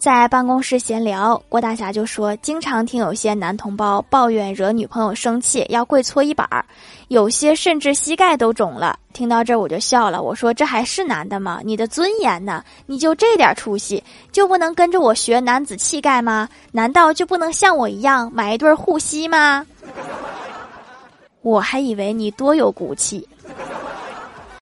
在办公室闲聊，郭大侠就说：“经常听有些男同胞抱怨惹女朋友生气要跪搓衣板儿，有些甚至膝盖都肿了。”听到这儿我就笑了，我说：“这还是男的吗？你的尊严呢？你就这点出息，就不能跟着我学男子气概吗？难道就不能像我一样买一对护膝吗？” 我还以为你多有骨气。